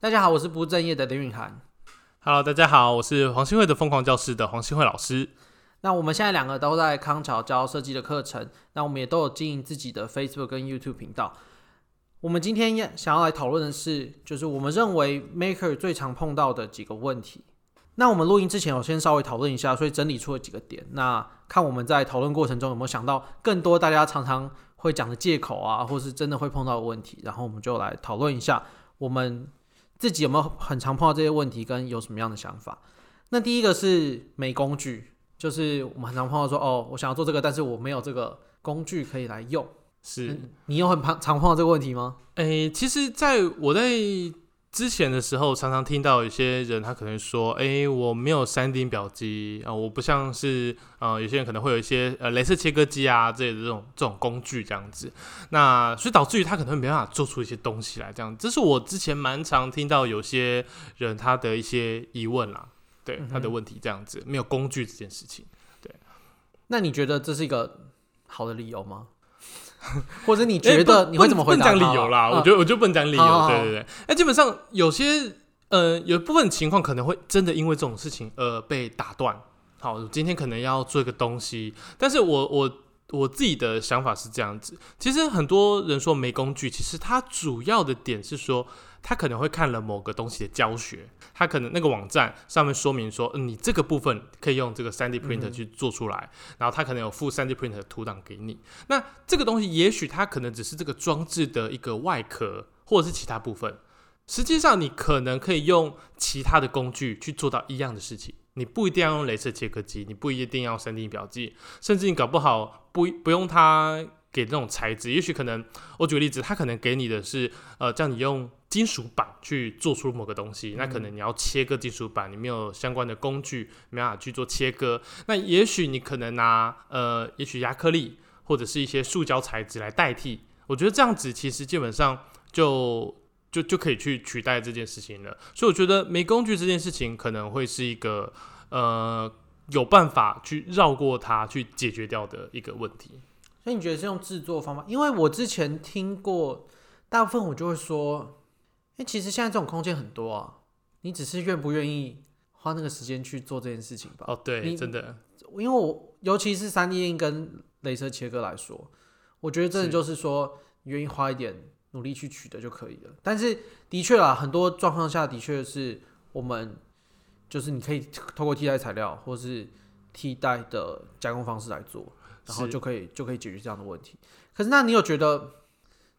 大家好，我是不务正业的林允涵。Hello，大家好，我是黄新慧的疯狂教室的黄新慧老师。那我们现在两个都在康桥教设计的课程，那我们也都有经营自己的 Facebook 跟 YouTube 频道。我们今天要想要来讨论的是，就是我们认为 Maker 最常碰到的几个问题。那我们录音之前，我先稍微讨论一下，所以整理出了几个点。那看我们在讨论过程中有没有想到更多大家常常会讲的借口啊，或是真的会碰到的问题，然后我们就来讨论一下我们。自己有没有很常碰到这些问题，跟有什么样的想法？那第一个是没工具，就是我们很常碰到说，哦，我想要做这个，但是我没有这个工具可以来用。是、嗯、你有很常常碰到这个问题吗？诶、欸，其实在我在。之前的时候，常常听到有些人他可能说：“哎、欸，我没有三 D 表机啊，我不像是呃，有些人可能会有一些呃，镭射切割机啊这类的这种这种工具这样子。那所以导致于他可能会没办法做出一些东西来，这样。这是我之前蛮常听到有些人他的一些疑问啦，对、嗯、他的问题这样子，没有工具这件事情。对，那你觉得这是一个好的理由吗？” 或者你觉得你会怎么回答？不讲理由啦，我觉得我就不能讲理由。对对对，那基本上有些呃，有部分情况可能会真的因为这种事情而被打断。好，今天可能要做一个东西，但是我我我自己的想法是这样子。其实很多人说没工具，其实它主要的点是说。他可能会看了某个东西的教学，他可能那个网站上面说明说，嗯，你这个部分可以用这个 3D printer 去做出来，嗯、然后他可能有附 3D printer 的图档给你。那这个东西也许它可能只是这个装置的一个外壳，或者是其他部分。实际上，你可能可以用其他的工具去做到一样的事情。你不一定要用镭射切割机，你不一定要 3D 表记，甚至你搞不好不不用它给那种材质。也许可能，我举个例子，它可能给你的是，呃，叫你用。金属板去做出某个东西，那可能你要切割金属板，你没有相关的工具，没办法去做切割。那也许你可能拿呃，也许亚克力或者是一些塑胶材质来代替。我觉得这样子其实基本上就就就可以去取代这件事情了。所以我觉得没工具这件事情可能会是一个呃有办法去绕过它去解决掉的一个问题。所以你觉得是用制作方法？因为我之前听过，大部分我就会说。因为其实现在这种空间很多啊，你只是愿不愿意花那个时间去做这件事情吧？哦，对，真的，因为我尤其是三 D 跟镭射切割来说，我觉得真的就是说，你愿意花一点努力去取得就可以了。但是的确啊，很多状况下的确是我们就是你可以透过替代材料或是替代的加工方式来做，然后就可以就可以解决这样的问题。可是那你有觉得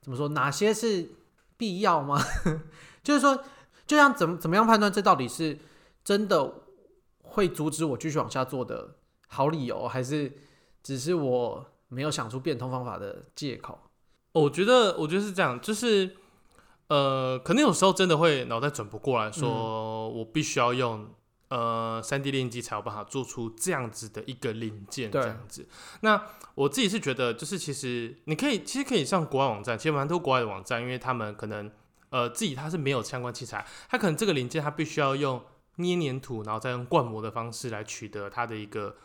怎么说？哪些是？必要吗？就是说，就像怎么怎么样判断这到底是真的会阻止我继续往下做的好理由，还是只是我没有想出变通方法的借口？我觉得，我觉得是这样，就是呃，可能有时候真的会脑袋转不过来说，嗯、我必须要用呃三 D 列印机才有办法做出这样子的一个零件，这样子。那我自己是觉得，就是其实你可以，其实可以上国外网站，其实蛮多国外的网站，因为他们可能呃自己他是没有相关器材，他可能这个零件他必须要用捏黏土，然后再用灌模的方式来取得它的一个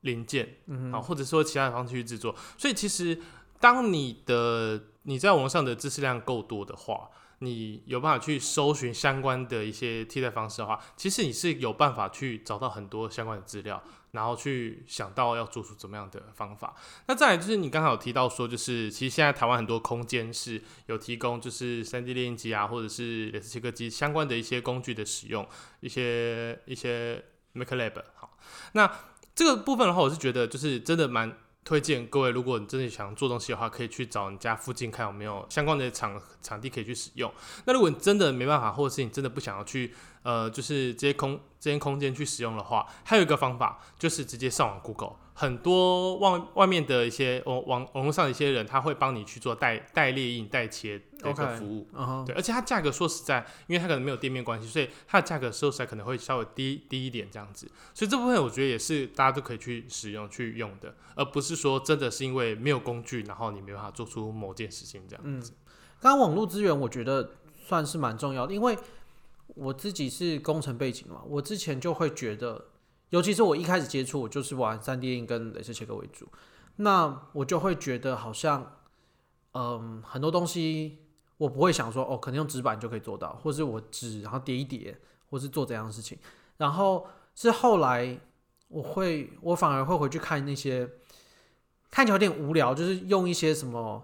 零件，嗯，啊，或者说其他的方式去制作。所以其实当你的你在网上的知识量够多的话，你有办法去搜寻相关的一些替代方式的话，其实你是有办法去找到很多相关的资料。然后去想到要做出怎么样的方法。那再来就是你刚好有提到说，就是其实现在台湾很多空间是有提供，就是 3D 列印机啊，或者是镭射切割机相关的一些工具的使用，一些一些 Make Lab。好，那这个部分的话，我是觉得就是真的蛮推荐各位，如果你真的想做东西的话，可以去找你家附近看有没有相关的场场地可以去使用。那如果你真的没办法，或者是你真的不想要去。呃，就是这些空这些空间去使用的话，还有一个方法就是直接上网 Google，很多外外面的一些网网网络上的一些人，他会帮你去做代代列印、代切的一个服务，okay, uh huh. 对，而且它价格说实在，因为它可能没有店面关系，所以它的价格说实在可能会稍微低低一点这样子，所以这部分我觉得也是大家都可以去使用去用的，而不是说真的是因为没有工具，然后你没办法做出某件事情这样子。嗯，刚刚网络资源我觉得算是蛮重要的，因为。我自己是工程背景嘛，我之前就会觉得，尤其是我一开始接触，我就是玩 3D 印跟镭射切割为主，那我就会觉得好像，嗯，很多东西我不会想说哦，可能用纸板就可以做到，或是我纸然后叠一叠，或是做这样的事情。然后是后来我会，我反而会回去看那些看起来有点无聊，就是用一些什么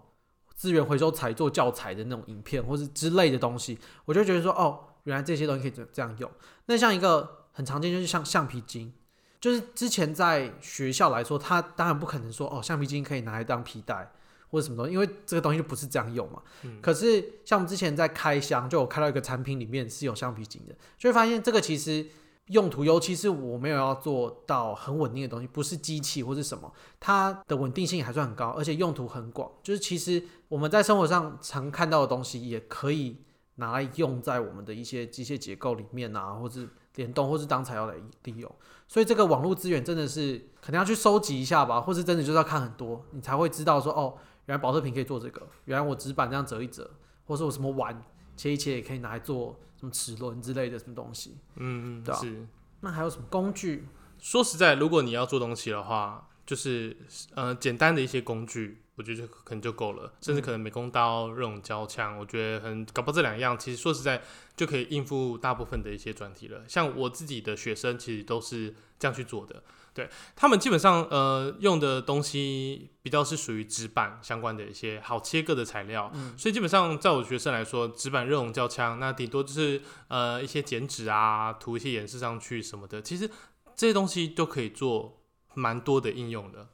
资源回收材做教材的那种影片，或是之类的东西，我就觉得说哦，原来这些东西可以这这样用。那像一个很常见就是像橡皮筋，就是之前在学校来说，它当然不可能说哦，橡皮筋可以拿来当皮带。或者什么东西，因为这个东西就不是这样用嘛。嗯、可是像我们之前在开箱，就我开到一个产品里面是有橡皮筋的，就会发现这个其实用途，尤其是我没有要做到很稳定的东西，不是机器或是什么，它的稳定性还算很高，而且用途很广。就是其实我们在生活上常看到的东西，也可以拿来用在我们的一些机械结构里面啊，或是联动，或是当材料来利用。所以这个网络资源真的是可能要去收集一下吧，或是真的就是要看很多，你才会知道说哦。原来保特瓶可以做这个，原来我纸板这样折一折，或是我什么碗切一切也可以拿来做什么齿轮之类的什么东西。嗯嗯，对啊。是。那还有什么工具？说实在，如果你要做东西的话，就是呃简单的一些工具，我觉得可能就够了。甚至可能美工刀、热熔胶枪，我觉得很搞不好这两样，其实说实在就可以应付大部分的一些专题了。像我自己的学生，其实都是这样去做的。对，他们基本上呃用的东西比较是属于纸板相关的一些好切割的材料，嗯、所以基本上在我学生来说，纸板热熔胶枪，那顶多就是呃一些剪纸啊，涂一些颜色上去什么的，其实这些东西都可以做蛮多的应用的。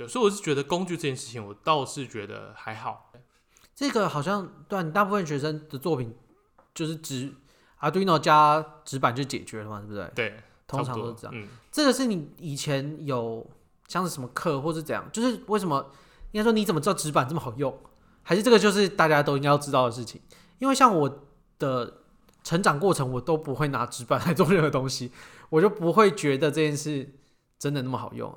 对，所以我是觉得工具这件事情，我倒是觉得还好。这个好像对大部分学生的作品就是纸 Arduino 加纸板就解决了嘛，对不对？对。通常都是这样。嗯，这个是你以前有像是什么课，或是怎样？就是为什么应该说你怎么知道纸板这么好用？还是这个就是大家都应该要知道的事情？因为像我的成长过程，我都不会拿纸板来做任何东西，我就不会觉得这件事真的那么好用。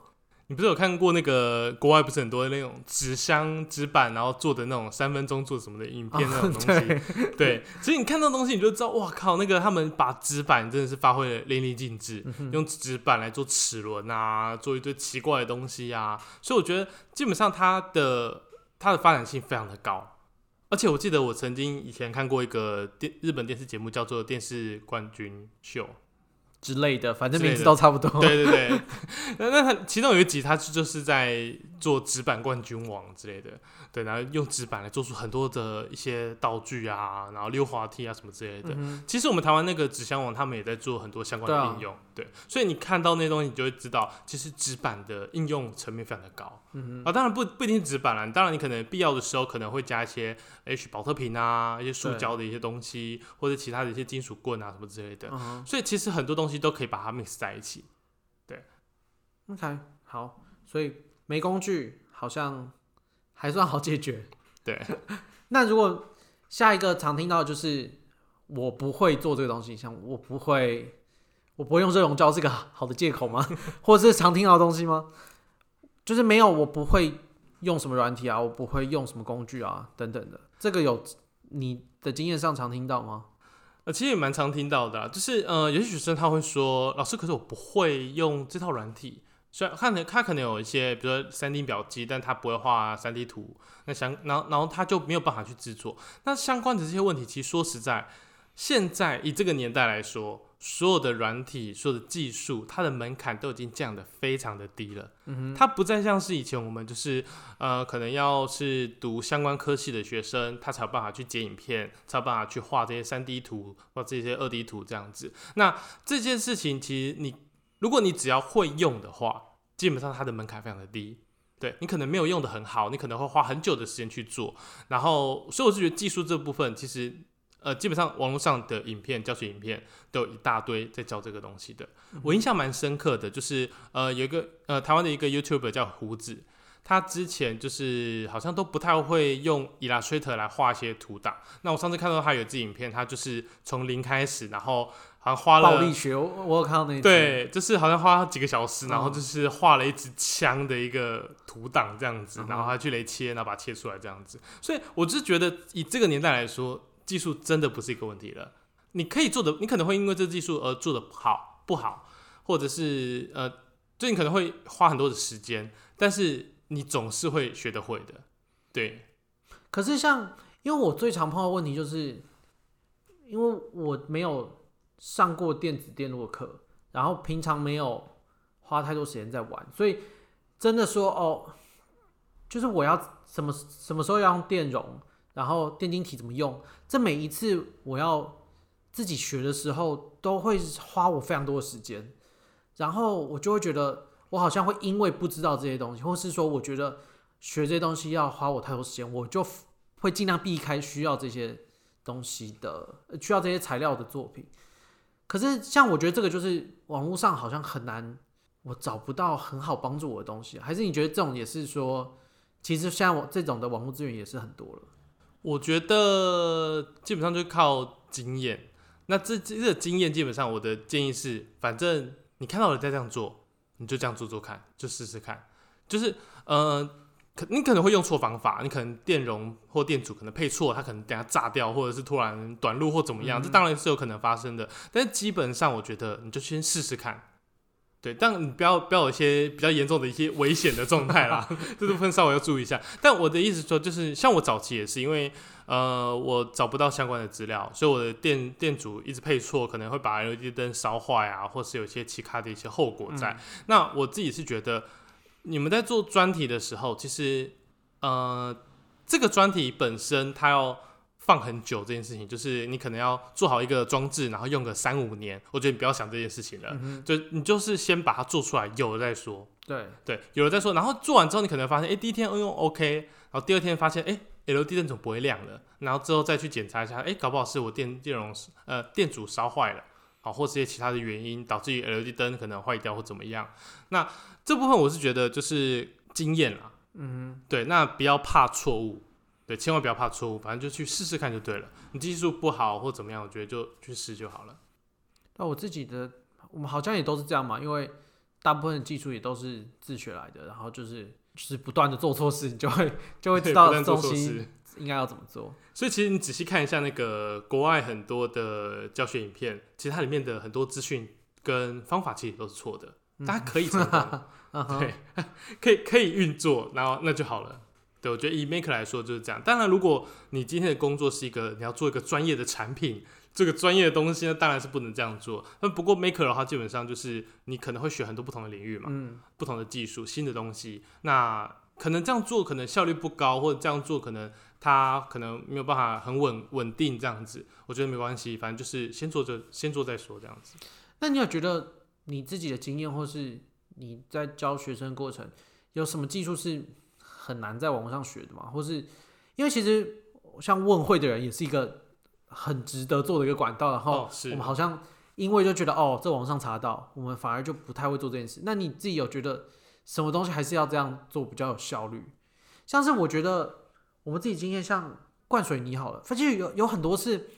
你不是有看过那个国外不是很多的那种纸箱纸板，然后做的那种三分钟做什么的影片那种东西？哦、对，对，所以你看到东西你就知道，哇靠，那个他们把纸板真的是发挥的淋漓尽致，嗯、用纸板来做齿轮啊，做一堆奇怪的东西啊，所以我觉得基本上它的它的发展性非常的高，而且我记得我曾经以前看过一个电日本电视节目叫做《电视冠军秀》。之类的，反正名字都差不多。对对对，那那他其中有一集，他就是在做纸板冠军王之类的。对，然后用纸板来做出很多的一些道具啊，然后溜滑梯啊什么之类的。嗯、其实我们台湾那个纸箱王，他们也在做很多相关的应用。对，啊、对，所以你看到那些东西，你就会知道，其实纸板的应用层面非常的高。嗯哼啊，当然不不一定纸板啦，当然你可能必要的时候可能会加一些 H 保特瓶啊，一些塑胶的一些东西，或者其他的一些金属棍啊什么之类的。嗯、所以其实很多东西都可以把它 mix 在一起。对，OK，好，所以没工具好像。还算好解决，对。那如果下一个常听到的就是我不会做这个东西，像我不会，我不会用热熔胶是个好的借口吗？或者是常听到的东西吗？就是没有，我不会用什么软体啊，我不会用什么工具啊，等等的。这个有你的经验上常听到吗？呃，其实也蛮常听到的啊，就是呃，有些学生他会说，老师，可是我不会用这套软体。虽然看能他可能有一些，比如说三 D 表机，但他不会画三 D 图，那相然后然后他就没有办法去制作。那相关的这些问题，其实说实在，现在以这个年代来说，所有的软体、所有的技术，它的门槛都已经降得非常的低了。嗯哼，它不再像是以前我们就是呃，可能要是读相关科系的学生，他才有办法去剪影片，才有办法去画这些三 D 图或这些二 D 图这样子。那这件事情其实你。如果你只要会用的话，基本上它的门槛非常的低。对，你可能没有用的很好，你可能会花很久的时间去做。然后，所以我是觉得技术这部分，其实呃，基本上网络上的影片、教学影片都有一大堆在教这个东西的。我印象蛮深刻的，就是呃，有一个呃台湾的一个 YouTuber 叫胡子，他之前就是好像都不太会用 Illustrator 来画一些图档。那我上次看到他有一支影片，他就是从零开始，然后。好像花了暴力学，我有看到那对，就是好像花几个小时，然后就是画了一支枪的一个图档这样子，嗯、然后他去雷切，然后把它切出来这样子。所以我就是觉得，以这个年代来说，技术真的不是一个问题了。你可以做的，你可能会因为这个技术而做的好不好，或者是呃，就你可能会花很多的时间，但是你总是会学得会的。对。可是像因为我最常碰到问题就是，因为我没有上过电子电路的课，然后平常没有花太多时间在玩，所以真的说哦，就是我要什么什么时候要用电容，然后电晶体怎么用，这每一次我要自己学的时候，都会花我非常多的时间，然后我就会觉得我好像会因为不知道这些东西，或是说我觉得学这些东西要花我太多时间，我就。会尽量避开需要这些东西的，需要这些材料的作品。可是，像我觉得这个就是网络上好像很难，我找不到很好帮助我的东西。还是你觉得这种也是说，其实像我这种的网络资源也是很多了？我觉得基本上就靠经验。那这这个经验，基本上我的建议是，反正你看到人在这样做，你就这样做做看，就试试看。就是，呃。可你可能会用错方法，你可能电容或电阻可能配错，它可能等下炸掉，或者是突然短路或怎么样，嗯、这当然是有可能发生的。但是基本上，我觉得你就先试试看，对，但你不要不要有一些比较严重的一些危险的状态啦，这部分稍微要注意一下。但我的意思说，就是像我早期也是因为呃我找不到相关的资料，所以我的店店主一直配错，可能会把 LED 灯烧坏啊，或是有一些其他的一些后果在。嗯、那我自己是觉得。你们在做专题的时候，其实，呃，这个专题本身它要放很久，这件事情就是你可能要做好一个装置，然后用个三五年。我觉得你不要想这件事情了，嗯、就你就是先把它做出来，有了再说。对对，有了再说。然后做完之后，你可能发现，哎，第一天用 OK，然后第二天发现，哎，LED 灯怎么不会亮了？然后之后再去检查一下，哎，搞不好是我电电容呃电阻烧坏了。好，或是一些其他的原因导致于 LED 灯可能坏掉或怎么样，那这部分我是觉得就是经验啦，嗯，对，那不要怕错误，对，千万不要怕错误，反正就去试试看就对了。你技术不好或怎么样，我觉得就去试就好了。那我自己的，我们好像也都是这样嘛，因为大部分的技术也都是自学来的，然后就是就是不断的做错事，你就会就会知道东西。应该要怎么做？所以其实你仔细看一下那个国外很多的教学影片，其实它里面的很多资讯跟方法其实都是错的。大家可以成功，对，可以可以运作，然后那就好了。对，我觉得以 Maker 来说就是这样。当然，如果你今天的工作是一个你要做一个专业的产品，这个专业的东西呢，当然是不能这样做。那不过 Maker 的话，基本上就是你可能会学很多不同的领域嘛，嗯，不同的技术、新的东西。那可能这样做可能效率不高，或者这样做可能。他可能没有办法很稳稳定这样子，我觉得没关系，反正就是先做着，先做再说这样子。那你有觉得你自己的经验，或是你在教学生过程，有什么技术是很难在网络上学的吗？或是因为其实像问会的人也是一个很值得做的一个管道，然后我们好像因为就觉得哦，这网上查到，我们反而就不太会做这件事。那你自己有觉得什么东西还是要这样做比较有效率？像是我觉得。我们自己经验像灌水泥好了，反正有有很多次，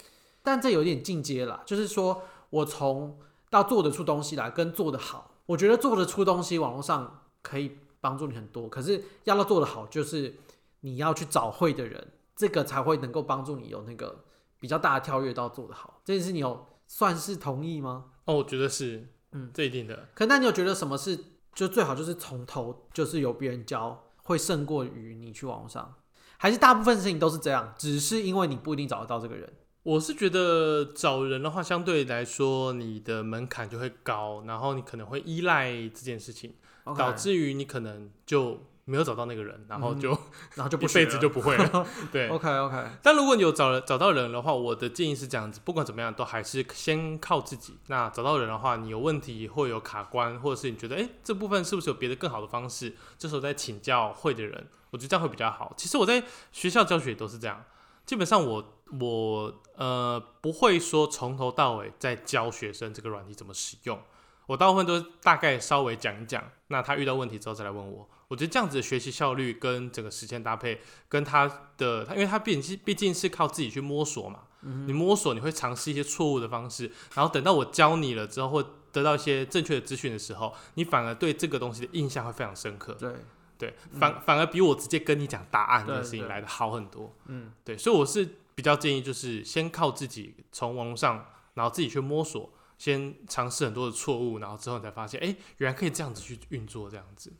但这有点进阶了。就是说我从到做得出东西来跟做得好，我觉得做得出东西网络上可以帮助你很多。可是要到做得好，就是你要去找会的人，这个才会能够帮助你有那个比较大的跳跃到做得好。这件事你有算是同意吗？哦，我觉得是，嗯，这一定的。可那你有觉得什么是就最好就是从头就是由别人教会胜过于你去网络上？还是大部分事情都是这样，只是因为你不一定找得到这个人。我是觉得找人的话，相对来说你的门槛就会高，然后你可能会依赖这件事情导致于你可能就没有找到那个人，然后就、嗯、然后就 一辈子就不会了。对，OK OK。但如果你有找找到人的话，我的建议是这样子，不管怎么样，都还是先靠自己。那找到人的话，你有问题或有卡关，或者是你觉得哎这部分是不是有别的更好的方式，这时候再请教会的人。我觉得这样会比较好。其实我在学校教学也都是这样，基本上我我呃不会说从头到尾在教学生这个软体怎么使用，我大部分都大概稍微讲一讲，那他遇到问题之后再来问我。我觉得这样子的学习效率跟整个时间搭配，跟他的他，因为他毕竟毕竟是靠自己去摸索嘛，嗯、你摸索你会尝试一些错误的方式，然后等到我教你了之后，或得到一些正确的资讯的时候，你反而对这个东西的印象会非常深刻。对。对，反、嗯、反而比我直接跟你讲答案的事情来的好很多。嗯，对，所以我是比较建议，就是先靠自己从网络上，然后自己去摸索，先尝试很多的错误，然后之后你才发现，哎，原来可以这样子去运作，这样子。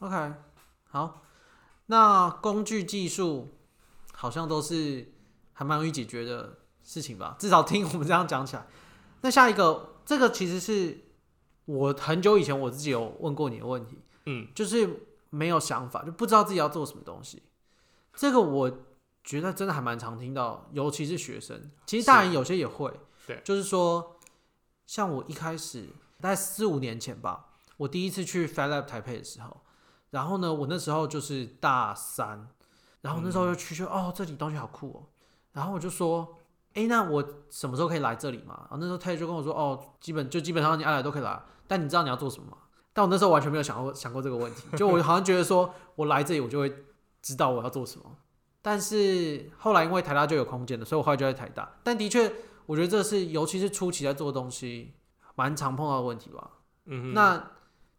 对，OK，好，那工具技术好像都是还蛮容易解决的事情吧。至少听我们这样讲起来。那下一个，这个其实是我很久以前我自己有问过你的问题，嗯，就是没有想法，就不知道自己要做什么东西。这个我觉得真的还蛮常听到，尤其是学生，其实大人有些也会，对，就是说，像我一开始大概四五年前吧，我第一次去 Fab Lab 台北的时候。然后呢，我那时候就是大三，然后那时候就去说、嗯、哦，这里东西好酷哦。然后我就说，哎，那我什么时候可以来这里嘛？然后那时候他就跟我说，哦，基本就基本上你爱来都可以来，但你知道你要做什么吗？但我那时候完全没有想过想过这个问题，就我好像觉得说我来这里我就会知道我要做什么。但是后来因为台大就有空间了，所以我后来就在台大。但的确，我觉得这是尤其是初期在做的东西，蛮常碰到的问题吧。嗯，那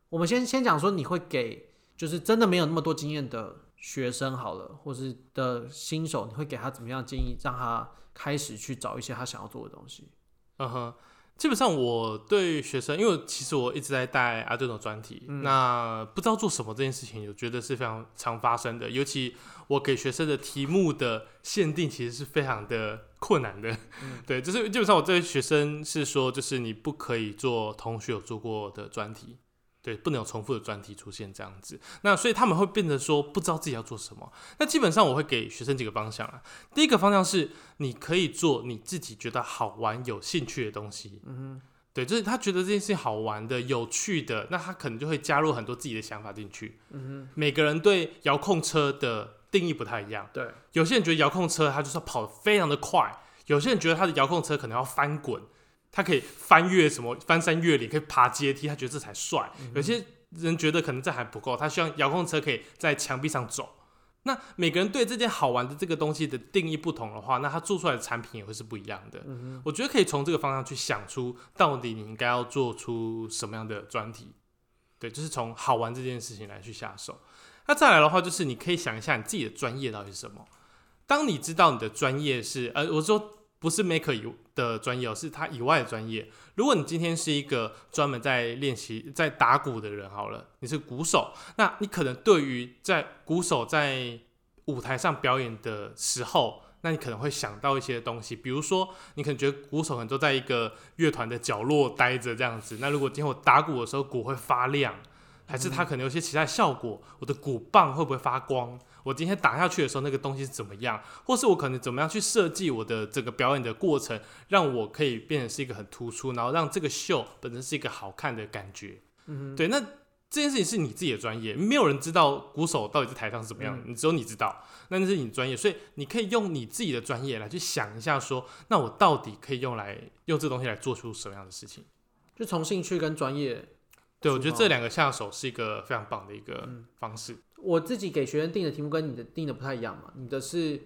我们先先讲说你会给。就是真的没有那么多经验的学生好了，或是的新手，你会给他怎么样建议，让他开始去找一些他想要做的东西？嗯哼，基本上我对学生，因为其实我一直在带 Arduino 专题，嗯、那不知道做什么这件事情，我觉得是非常常发生的。尤其我给学生的题目的限定，其实是非常的困难的。嗯、对，就是基本上我对学生是说，就是你不可以做同学有做过的专题。对，不能有重复的专题出现这样子，那所以他们会变得说不知道自己要做什么。那基本上我会给学生几个方向啊。第一个方向是你可以做你自己觉得好玩、有兴趣的东西。嗯哼，对，就是他觉得这件事情好玩的、有趣的，那他可能就会加入很多自己的想法进去。嗯哼，每个人对遥控车的定义不太一样。对，有些人觉得遥控车它就是要跑得非常的快，有些人觉得他的遥控车可能要翻滚。他可以翻越什么翻山越岭，可以爬阶梯，他觉得这才帅。嗯、有些人觉得可能这还不够，他希望遥控车可以在墙壁上走。那每个人对这件好玩的这个东西的定义不同的话，那他做出来的产品也会是不一样的。嗯、我觉得可以从这个方向去想出，到底你应该要做出什么样的专题。对，就是从好玩这件事情来去下手。那再来的话，就是你可以想一下你自己的专业到底是什么。当你知道你的专业是，呃，我说。不是 Maker 以的专业，是他以外的专业。如果你今天是一个专门在练习、在打鼓的人，好了，你是鼓手，那你可能对于在鼓手在舞台上表演的时候，那你可能会想到一些东西，比如说，你可能觉得鼓手可能都在一个乐团的角落待着这样子。那如果今天我打鼓的时候，鼓会发亮，还是它可能有些其他效果，我的鼓棒会不会发光？我今天打下去的时候，那个东西是怎么样？或是我可能怎么样去设计我的这个表演的过程，让我可以变成是一个很突出，然后让这个秀本身是一个好看的感觉。嗯，对。那这件事情是你自己的专业，没有人知道鼓手到底在台上是怎么样，你、嗯、只有你知道。那那是你专业，所以你可以用你自己的专业来去想一下说，说那我到底可以用来用这东西来做出什么样的事情？就从兴趣跟专业。对，我觉得这两个下手是一个非常棒的一个方式。嗯我自己给学生定的题目跟你的定的不太一样嘛？你的是，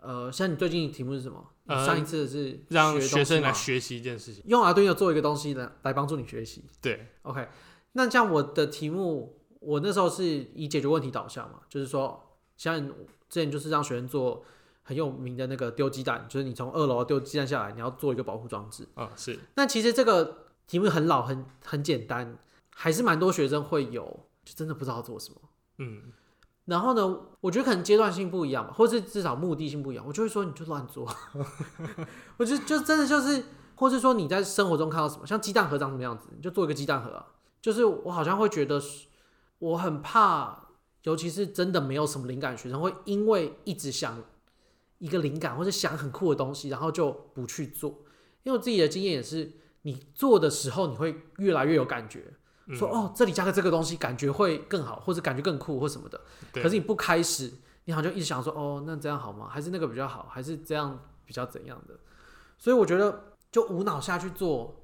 呃，像你最近的题目是什么？呃、上一次的是让学生来学习一件事情，用 Arduino 做一个东西来来帮助你学习。对，OK。那像我的题目，我那时候是以解决问题导向嘛，就是说，像之前就是让学生做很有名的那个丢鸡蛋，就是你从二楼丢鸡蛋下来，你要做一个保护装置。啊、哦，是。那其实这个题目很老，很很简单，还是蛮多学生会有，就真的不知道做什么。嗯，然后呢，我觉得可能阶段性不一样吧，或是至少目的性不一样，我就会说你就乱做。我就就真的就是，或是说你在生活中看到什么，像鸡蛋盒长什么样子，你就做一个鸡蛋盒啊。就是我好像会觉得，我很怕，尤其是真的没有什么灵感学生，会因为一直想一个灵感或者想很酷的东西，然后就不去做。因为我自己的经验也是，你做的时候你会越来越有感觉。说哦，这里加个这个东西，感觉会更好，或者感觉更酷，或什么的。对可是你不开始，你好像就一直想说，哦，那这样好吗？还是那个比较好？还是这样比较怎样的？所以我觉得，就无脑下去做，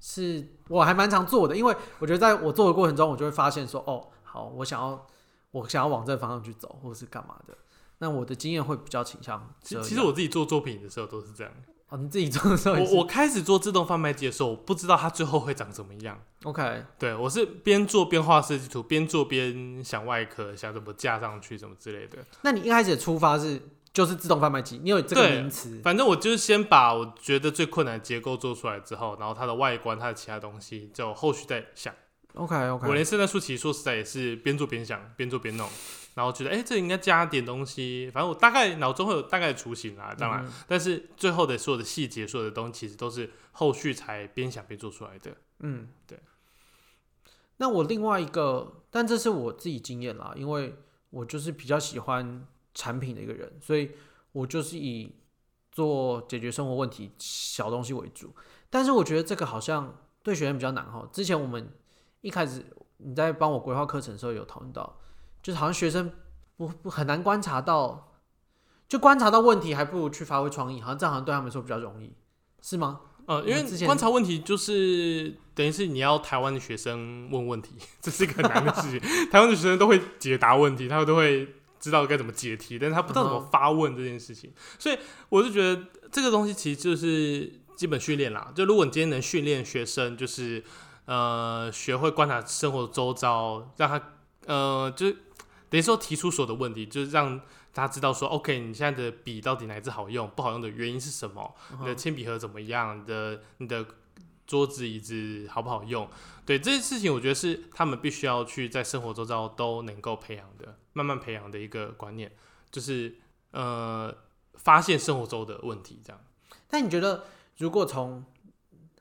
是我还蛮常做的。因为我觉得，在我做的过程中，我就会发现说，哦，好，我想要，我想要往这个方向去走，或者是干嘛的。那我的经验会比较倾向。其实我自己做作品的时候都是这样。哦，你自己做的时候，我我开始做自动贩卖机的时候，我不知道它最后会长怎么样。OK，对，我是边做边画设计图，边做边想外壳，想怎么架上去，什么之类的。那你一开始的出发是就是自动贩卖机，你有这个名词？反正我就是先把我觉得最困难的结构做出来之后，然后它的外观、它的其他东西，就后续再想。OK OK，我连圣诞树其实说实在也是边做边想，边做边弄，然后觉得哎、欸，这应该加点东西，反正我大概脑中会有大概的雏形啦，当然，嗯、但是最后的所有的细节，所有的东西其实都是后续才边想边做出来的。嗯，对。那我另外一个，但这是我自己经验啦，因为我就是比较喜欢产品的一个人，所以我就是以做解决生活问题小东西为主。但是我觉得这个好像对学生比较难哈。之前我们一开始你在帮我规划课程的时候有讨论到，就是好像学生不不很难观察到，就观察到问题，还不如去发挥创意，好像这样好像对他们说比较容易，是吗？呃，因为观察问题就是等于是你要台湾的学生问问题，这是一个很难的事情。台湾的学生都会解答问题，他们都会知道该怎么解题，但是他不知道怎么发问这件事情。所以我是觉得这个东西其实就是基本训练啦。就如果你今天能训练学生，就是呃学会观察生活周遭，让他呃就是等于说提出所有的问题，就是让。他知道说，OK，你现在的笔到底哪一支好用？不好用的原因是什么？Uh. 你的铅笔盒怎么样？你的你的桌子椅子好不好用？对这些事情，我觉得是他们必须要去在生活周遭都能够培养的，慢慢培养的一个观念，就是呃，发现生活中的问题这样。但你觉得，如果从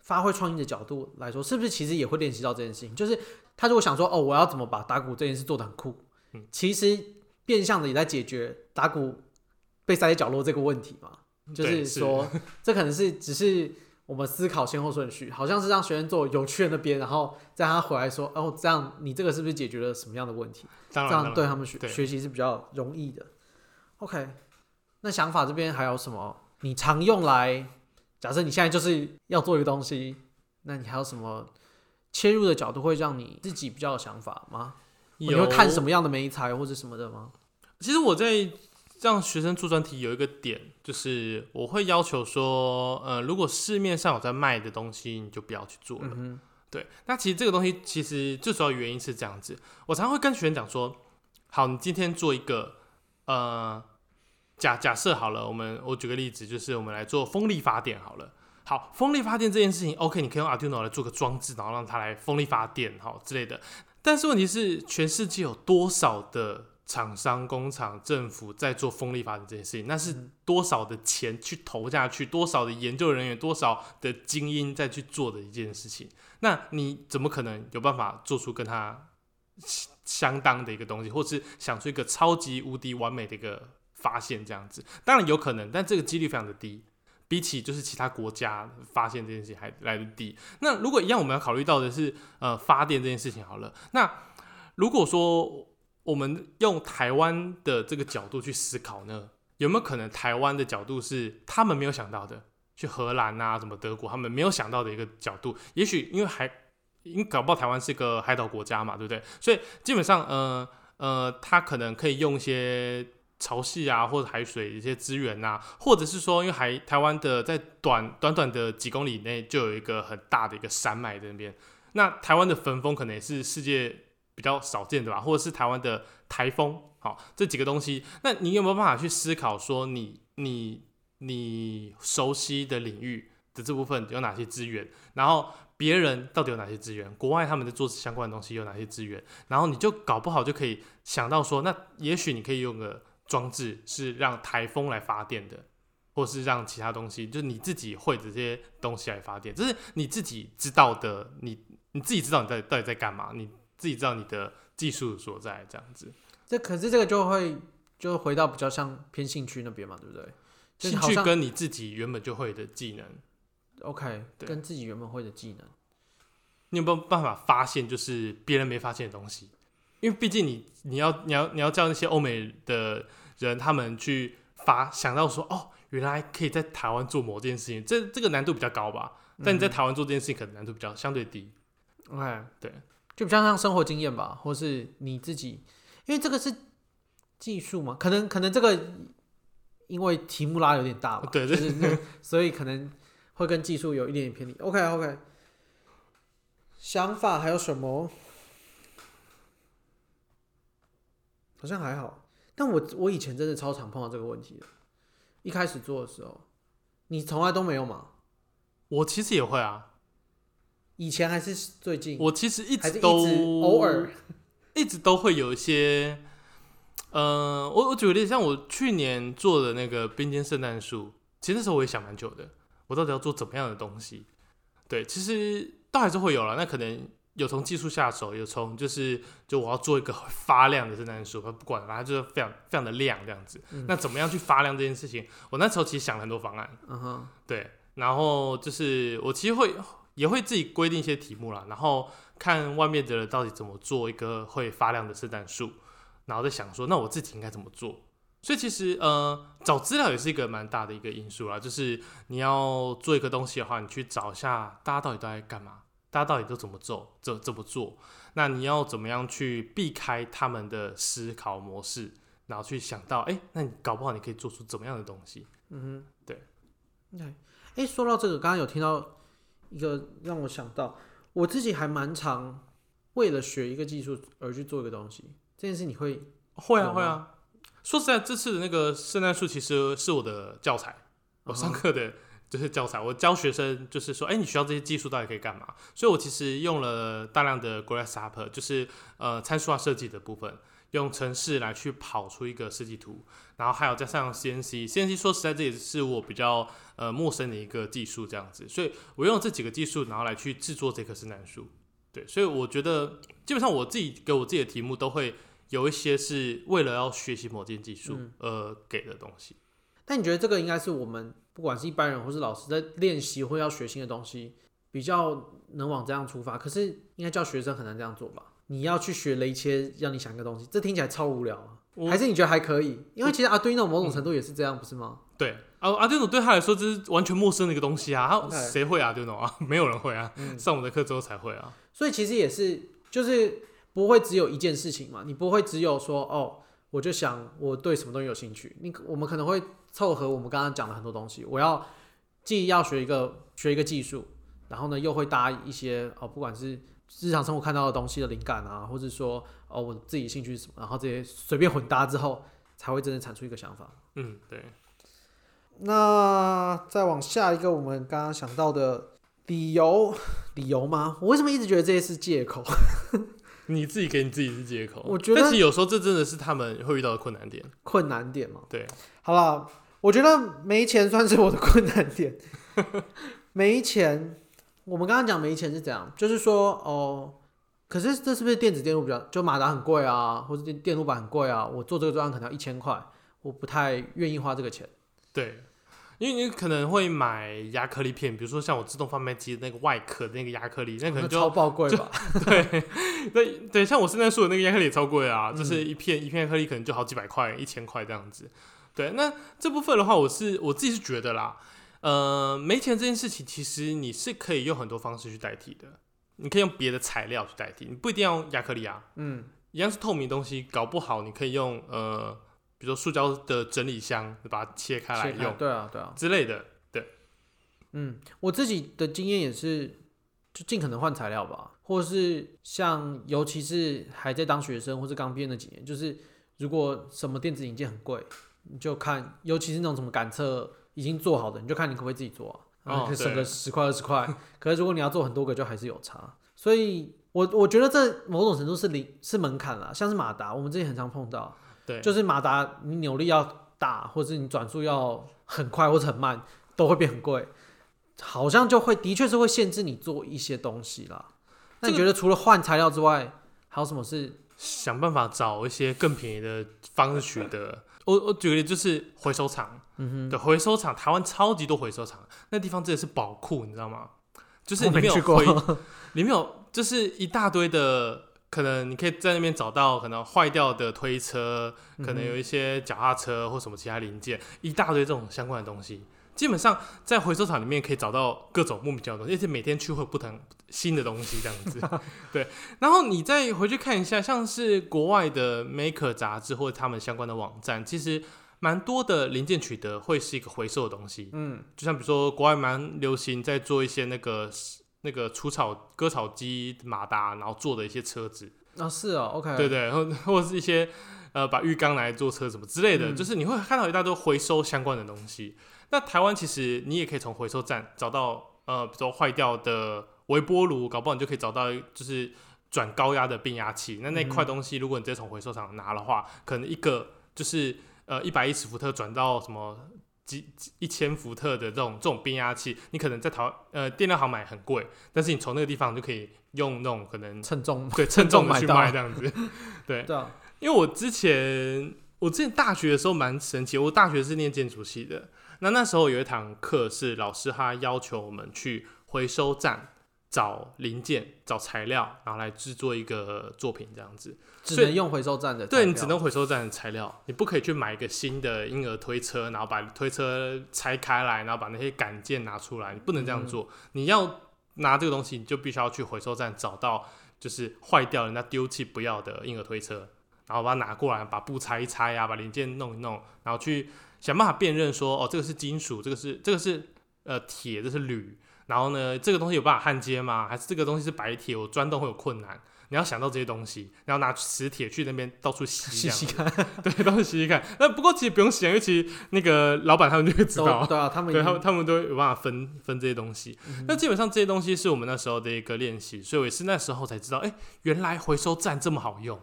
发挥创意的角度来说，是不是其实也会练习到这件事情？就是他如果想说，哦，我要怎么把打鼓这件事做得很酷？嗯，其实。变相的也在解决打鼓被塞在角落这个问题嘛，就是说，是 这可能是只是我们思考先后顺序，好像是让学生做有趣的那边，然后再让他回来说，哦，这样你这个是不是解决了什么样的问题？当然这样对他们学学习是比较容易的。OK，那想法这边还有什么？你常用来假设你现在就是要做一个东西，那你还有什么切入的角度会让你自己比较有想法吗？有你会看什么样的媒材或者什么的吗？其实我在让学生做专题有一个点，就是我会要求说，呃，如果市面上有在卖的东西，你就不要去做了。对，那其实这个东西其实最主要原因是这样子，我常常会跟学生讲说，好，你今天做一个，呃，假假设好了，我们我举个例子，就是我们来做风力发电好了。好，风力发电这件事情，OK，你可以用 Arduino 来做个装置，然后让它来风力发电，好之类的。但是问题是，全世界有多少的厂商、工厂、政府在做风力发电这件事情？那是多少的钱去投下去？多少的研究人员？多少的精英在去做的一件事情？那你怎么可能有办法做出跟他相当的一个东西，或是想出一个超级无敌完美的一个发现？这样子当然有可能，但这个几率非常的低。比起就是其他国家发现这件事情还来得低。那如果一样，我们要考虑到的是，呃，发电这件事情好了。那如果说我们用台湾的这个角度去思考呢，有没有可能台湾的角度是他们没有想到的？去荷兰啊，什么德国，他们没有想到的一个角度。也许因为还，因为搞不好台湾是一个海岛国家嘛，对不对？所以基本上，呃呃，他可能可以用一些。潮汐啊，或者海水一些资源啊，或者是说，因为海台湾的在短短短的几公里内就有一个很大的一个山脉在那边，那台湾的焚风可能也是世界比较少见的吧，或者是台湾的台风，好，这几个东西，那你有没有办法去思考说你，你你你熟悉的领域的这部分有哪些资源，然后别人到底有哪些资源，国外他们在做相关的东西有哪些资源，然后你就搞不好就可以想到说，那也许你可以用个。装置是让台风来发电的，或是让其他东西，就是你自己会的这些东西来发电，这是你自己知道的，你你自己知道你在到底在干嘛，你自己知道你的技术所在，这样子。这可是这个就会就回到比较像偏兴趣那边嘛，对不对？兴趣跟你自己原本就会的技能，OK，对跟自己原本会的技能，你有没有办法发现就是别人没发现的东西？因为毕竟你你要你要你要叫那些欧美的人他们去发想到说哦，原来可以在台湾做某件事情，这这个难度比较高吧？但你在台湾做这件事情可能难度比较相对低。OK，对，就比较像生活经验吧，或是你自己，因为这个是技术嘛，可能可能这个因为题目拉有点大吧，对，对，就是所以可能会跟技术有一点点偏离。OK OK，想法还有什么？好像还好，但我我以前真的超常碰到这个问题的。一开始做的时候，你从来都没有吗？我其实也会啊，以前还是最近？我其实一直都偶尔一直都会有一些，呃，我我举个例子，像我去年做的那个冰间圣诞树，其实那时候我也想蛮久的，我到底要做怎么样的东西？对，其实倒还是会有了，那可能。有从技术下手，有从就是就我要做一个发亮的圣诞树，不管反正就是非常非常的亮这样子。嗯、那怎么样去发亮这件事情？我那时候其实想了很多方案，嗯哼，对。然后就是我其实会也会自己规定一些题目啦，然后看外面的人到底怎么做一个会发亮的圣诞树，然后再想说那我自己应该怎么做。所以其实呃找资料也是一个蛮大的一个因素啦，就是你要做一个东西的话，你去找一下大家到底都在干嘛。大家到底都怎么做？怎怎么做？那你要怎么样去避开他们的思考模式，然后去想到，哎、欸，那你搞不好你可以做出怎么样的东西？嗯哼，对。对，哎，说到这个，刚刚有听到一个让我想到，我自己还蛮常为了学一个技术而去做一个东西。这件事你会会啊会啊。说实在，这次的那个圣诞树其实是我的教材，我上课的。就是教材，我教学生就是说，哎、欸，你需要这些技术到底可以干嘛？所以我其实用了大量的 Grasshopper，就是呃参数化设计的部分，用程式来去跑出一个设计图，然后还有加上 CNC，CNC 说实在这也是我比较呃陌生的一个技术，这样子，所以我用这几个技术，然后来去制作这棵圣诞树。对，所以我觉得基本上我自己给我自己的题目都会有一些是为了要学习某件技术而给的东西。嗯、但你觉得这个应该是我们？不管是一般人或是老师在练习或要学新的东西，比较能往这样出发。可是应该叫学生很难这样做吧？你要去学雷切，让你想一个东西，这听起来超无聊啊！我还是你觉得还可以？因为其实 Arduino 某种程度也是这样，嗯、不是吗？对，Arduino 对他来说这是完全陌生的一个东西啊！他谁会 Arduino 啊？没有人会啊！嗯、上我的课之后才会啊！所以其实也是，就是不会只有一件事情嘛。你不会只有说哦，我就想我对什么东西有兴趣。你我们可能会。凑合我们刚刚讲的很多东西，我要既要学一个学一个技术，然后呢又会搭一些哦，不管是日常生活看到的东西的灵感啊，或者说哦我自己兴趣是什么，然后这些随便混搭之后，才会真的产出一个想法。嗯，对。那再往下一个，我们刚刚想到的理由，理由吗？我为什么一直觉得这些是借口？你自己给你自己是借口。我觉得，但是有时候这真的是他们会遇到的困难点。困难点嘛？对。好了。我觉得没钱算是我的困难点。没钱，我们刚刚讲没钱是怎样？就是说哦，可是这是不是电子电路比较就马达很贵啊，或者电电路板很贵啊？我做这个专案可能要一千块，我不太愿意花这个钱。对，因为你可能会买亚克力片，比如说像我自动贩卖机的那个外壳的那个亚克力，那可能就超爆贵吧？对，对对，像我现在说的那个亚克力也超贵啊，嗯、就是一片一片压克力可能就好几百块、一千块这样子。对，那这部分的话，我是我自己是觉得啦，呃，没钱这件事情，其实你是可以用很多方式去代替的。你可以用别的材料去代替，你不一定要用亚克力啊，嗯，一样是透明东西，搞不好你可以用呃，比如说塑胶的整理箱，把它切开来用，对啊，对啊之类的，对，嗯，我自己的经验也是，就尽可能换材料吧，或是像尤其是还在当学生或是刚毕业那几年，就是如果什么电子零件很贵。你就看，尤其是那种什么感测已经做好的，你就看你可不可以自己做啊，可以省个十块二十块。可是如果你要做很多个，就还是有差。所以我我觉得这某种程度是零是门槛啦，像是马达，我们之前很常碰到，对，就是马达你扭力要大，或者你转速要很快或者很慢，都会变很贵。好像就会的确是会限制你做一些东西啦。那你觉得除了换材料之外，还有什么是想办法找一些更便宜的方式取得？我我举个例，就是回收厂，嗯哼，对，回收厂，台湾超级多回收厂，那地方真的是宝库，你知道吗？就是里面有回，里面有就是一大堆的，可能你可以在那边找到可能坏掉的推车，可能有一些脚踏车或什么其他零件，一大堆这种相关的东西。基本上在回收厂里面可以找到各种莫名其妙的东西，而且每天去会不同新的东西这样子。对，然后你再回去看一下，像是国外的 Maker 杂志或者他们相关的网站，其实蛮多的零件取得会是一个回收的东西。嗯，就像比如说国外蛮流行在做一些那个那个除草割草机马达，然后做的一些车子。啊，是哦，OK，对对，或或是一些呃把浴缸拿来做车什么之类的，嗯、就是你会看到一大堆回收相关的东西。那台湾其实你也可以从回收站找到，呃，比如说坏掉的微波炉，搞不好你就可以找到就是转高压的变压器。那那块东西，如果你直接从回收厂拿的话，可能一个就是呃一百一十伏特转到什么几一千伏特的这种这种变压器，你可能在淘呃电量行买很贵，但是你从那个地方就可以用那种可能称重对 称重的去卖这样子。对，对啊，因为我之前我之前大学的时候蛮神奇，我大学是念建筑系的。那那时候有一堂课是老师他要求我们去回收站找零件、找材料，然后来制作一个作品这样子。只能用回收站的对，你只能回收站的材料，你不可以去买一个新的婴儿推车，然后把推车拆开来，然后把那些杆件拿出来，你不能这样做。嗯、你要拿这个东西，你就必须要去回收站找到就是坏掉人家丢弃不要的婴儿推车，然后把它拿过来，把布拆一拆啊，把零件弄一弄，然后去。想办法辨认说，哦，这个是金属，这个是这个是呃铁，这是铝。然后呢，这个东西有办法焊接吗？还是这个东西是白铁，我钻洞会有困难？你要想到这些东西，然后拿磁铁去那边到处吸，吸吸看，对，到处吸吸看。那不过其实不用想，因为其实那个老板他们就会知道，对啊，他们对他们他们都有办法分分这些东西。那、嗯、基本上这些东西是我们那时候的一个练习，所以我也是那时候才知道，哎，原来回收站这么好用。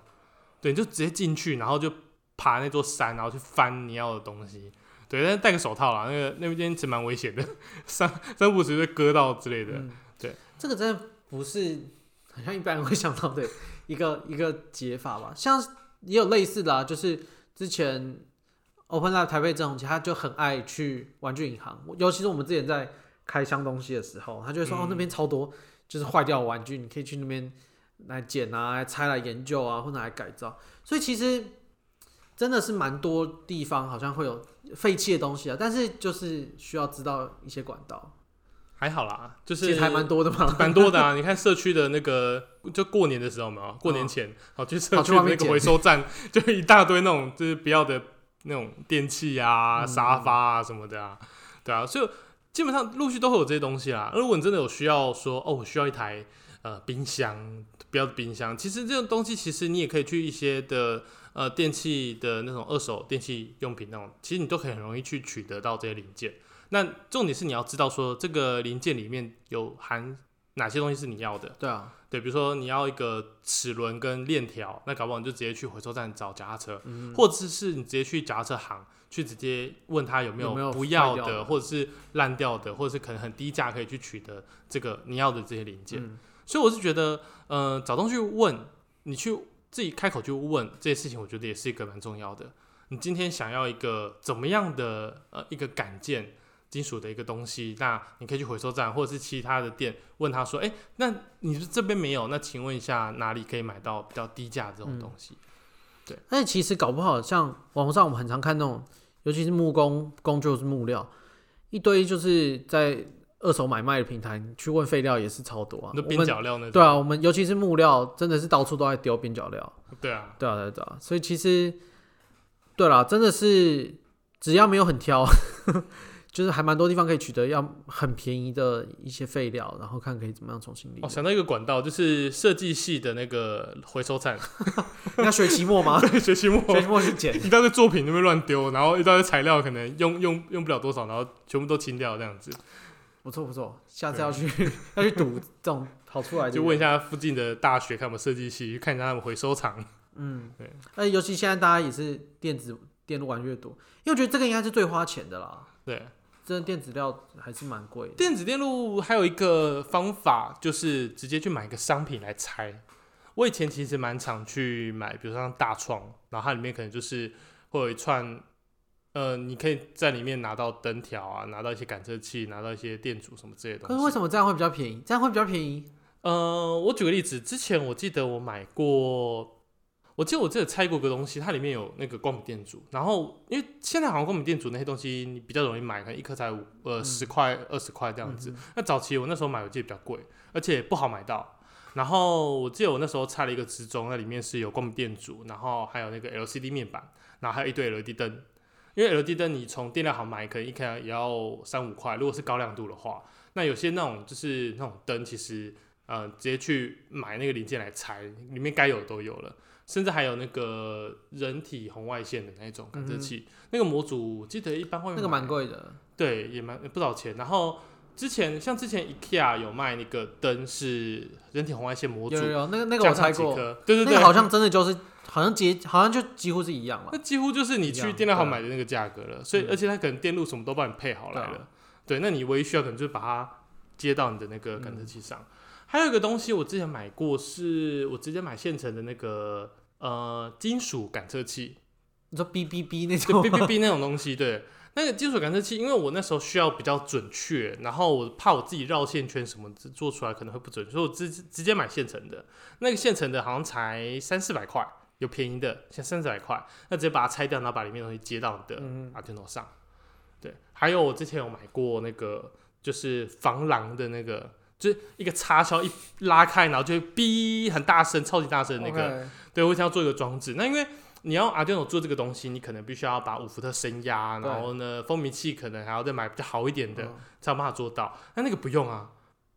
对，你就直接进去，然后就爬那座山，然后去翻你要的东西。对，但是戴个手套啦，那个那边其实蛮危险的，三三不五时会割到之类的。嗯、对，这个真的不是好像一般人会想到的一个一个解法吧？像也有类似的啊，就是之前 Open Lab 台北郑红旗他就很爱去玩具银行，尤其是我们之前在开箱东西的时候，他就会说、嗯、哦，那边超多就是坏掉的玩具，你可以去那边来捡啊，来拆来研究啊，或者来改造。所以其实。真的是蛮多地方好像会有废弃的东西啊，但是就是需要知道一些管道。还好啦，就是其实还蛮多的嘛，蛮多的啊。你看社区的那个，就过年的时候嘛，过年前，好去社区那个回收站，就一大堆那种就是不要的那种电器啊、沙发啊什么的啊，对啊，所以基本上陆续都会有这些东西啦。如果你真的有需要说，哦，我需要一台呃冰箱，不要的冰箱，其实这种东西其实你也可以去一些的。呃，电器的那种二手电器用品那种，其实你都可以很容易去取得到这些零件。那重点是你要知道说，这个零件里面有含哪些东西是你要的。对啊，对，比如说你要一个齿轮跟链条，那搞不好你就直接去回收站找脚踏车，嗯、或者是你直接去脚踏车行去直接问他有没有不要的，或者是烂掉的，或者是可能很低价可以去取得这个你要的这些零件。嗯、所以我是觉得，呃，找东西问你去。自己开口就问这些事情，我觉得也是一个蛮重要的。你今天想要一个怎么样的呃一个感件金属的一个东西，那你可以去回收站或者是其他的店问他说：“哎、欸，那你这边没有？那请问一下哪里可以买到比较低价这种东西？”嗯、对。但其实搞不好像网络上我们很常看那种，尤其是木工工具或是木料，一堆就是在。二手买卖的平台，你去问废料也是超多啊。那边角料那种。对啊，我们尤其是木料，真的是到处都在丢边角料。对啊，对啊，对啊，对啊。所以其实，对啦，真的是只要没有很挑，就是还蛮多地方可以取得要很便宜的一些废料，然后看可以怎么样重新利用。哦，想到一个管道，就是设计系的那个回收站。你要学期末吗？对，学期末，学期末去捡。一大堆作品那边乱丢，然后一大堆材料可能用用用不了多少，然后全部都清掉这样子。不错不错，下次要去 要去赌这种跑出来，就问一下附近的大学，看有没有设计系，去看一下他们回收厂。嗯，对。那尤其现在大家也是电子电路玩越多，因为我觉得这个应该是最花钱的啦。对，这电子料还是蛮贵的。电子电路还有一个方法，就是直接去买一个商品来拆。我以前其实蛮常去买，比如说像大创，然后它里面可能就是会有一串。呃，你可以在里面拿到灯条啊，拿到一些感测器，拿到一些电阻什么之类的东西。可是为什么这样会比较便宜？这样会比较便宜？呃，我举个例子，之前我记得我买过，我记得我记得拆过个东西，它里面有那个光敏电阻，然后因为现在好像光敏电阻那些东西你比较容易买，可能一颗才五呃十块二十块这样子。嗯、那早期我那时候买，我记得比较贵，而且不好买到。然后我记得我那时候拆了一个时钟，那里面是有光敏电阻，然后还有那个 LCD 面板，然后还有一堆 LED 灯。因为 LED 灯你从电量行买可能一开也要三五块，如果是高亮度的话，那有些那种就是那种灯，其实呃直接去买那个零件来拆，里面该有的都有了，甚至还有那个人体红外线的那种感测器，嗯、那个模组记得一般会那个蛮贵的，对，也蛮不少钱。然后之前像之前 IKEA 有卖那个灯是人体红外线模组，有有那个那个我猜过，对对对，那个好像真的就是好像接好像就几乎是一样了，那几乎就是你去电料行买的那个价格了，所以而且它可能电路什么都帮你配好来了，对，那你唯一需要可能就是把它接到你的那个感测器上。还有一个东西我之前买过，是我直接买现成的那个呃金属感测器，你说 B B B 那种。B B B 那种东西，对。那个金属感测器，因为我那时候需要比较准确，然后我怕我自己绕线圈什么做出来可能会不准，所以我直直接买现成的。那个现成的好像才三四百块，有便宜的，像三四百块，那直接把它拆掉，然后把里面东西接到你的 Arduino 上。对，还有我之前有买过那个，就是防狼的那个，就是一个插销一拉开，然后就会哔很大声，超级大声那个。Okay. 对，我想要做一个装置，那因为。你要 Arduino 做这个东西，你可能必须要把五伏特升压，然后呢，蜂鸣器可能还要再买比较好一点的，才有办法做到。那那个不用啊，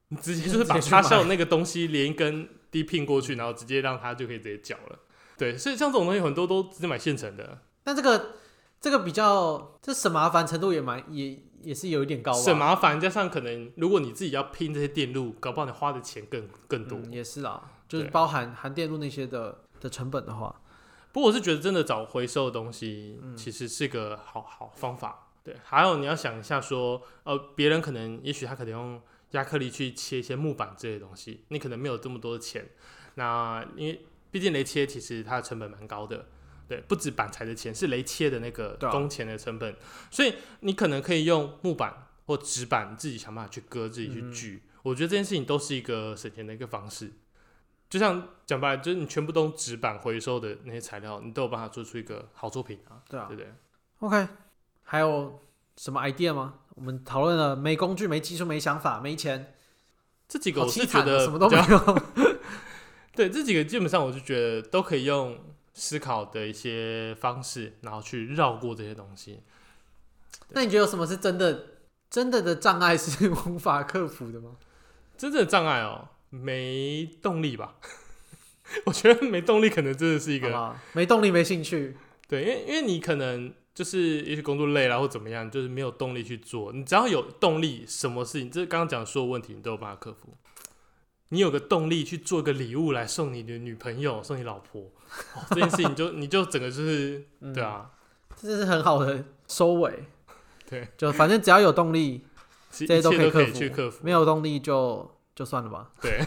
你直接就是 把插销那个东西连一根 D pin 过去，然后直接让它就可以直接搅了。对，所以像这种东西很多都直接买现成的。那这个这个比较，这省麻烦程度也蛮也也是有一点高。省麻烦加上可能，如果你自己要拼这些电路，搞不好你花的钱更更多。嗯，也是啊，就是包含含电路那些的的成本的话。不过我是觉得真的找回收的东西，其实是个好好方法。对，还有你要想一下说，呃，别人可能也许他可能用亚克力去切一些木板这些东西，你可能没有这么多的钱。那因为毕竟雷切其实它的成本蛮高的，对，不止板材的钱，是雷切的那个工钱的成本。所以你可能可以用木板或纸板，自己想办法去割，自己去锯。我觉得这件事情都是一个省钱的一个方式。就像讲白了，就是你全部都纸板回收的那些材料，你都有办法做出一个好作品啊，对啊，对不对？OK，还有什么 idea 吗？我们讨论了没工具、没技术、没想法、没钱，这几个我是觉得什么都没有。对，这几个基本上我就觉得都可以用思考的一些方式，然后去绕过这些东西。那你觉得有什么是真的、真的的障碍是无法克服的吗？真正的障碍哦。没动力吧？我觉得没动力可能真的是一个没动力、没兴趣。对，因为因为你可能就是也许工作累了或怎么样，就是没有动力去做。你只要有动力，什么事情，这刚刚讲的所有问题，你都有办法克服。你有个动力去做个礼物来送你的女朋友、送你老婆，哦、这件事情就 你就整个就是、嗯、对啊，这是很好的收尾。对，就反正只要有动力，这些都可以克服。去克服。没有动力就。就算了吧。对，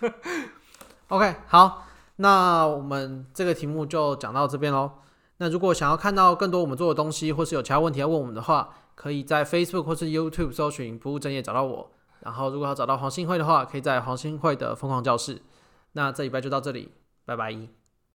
OK，好，那我们这个题目就讲到这边喽。那如果想要看到更多我们做的东西，或是有其他问题要问我们的话，可以在 Facebook 或是 YouTube 搜寻“不务正业”找到我。然后，如果要找到黄信辉的话，可以在黄信辉的疯狂教室。那这礼拜就到这里，拜拜。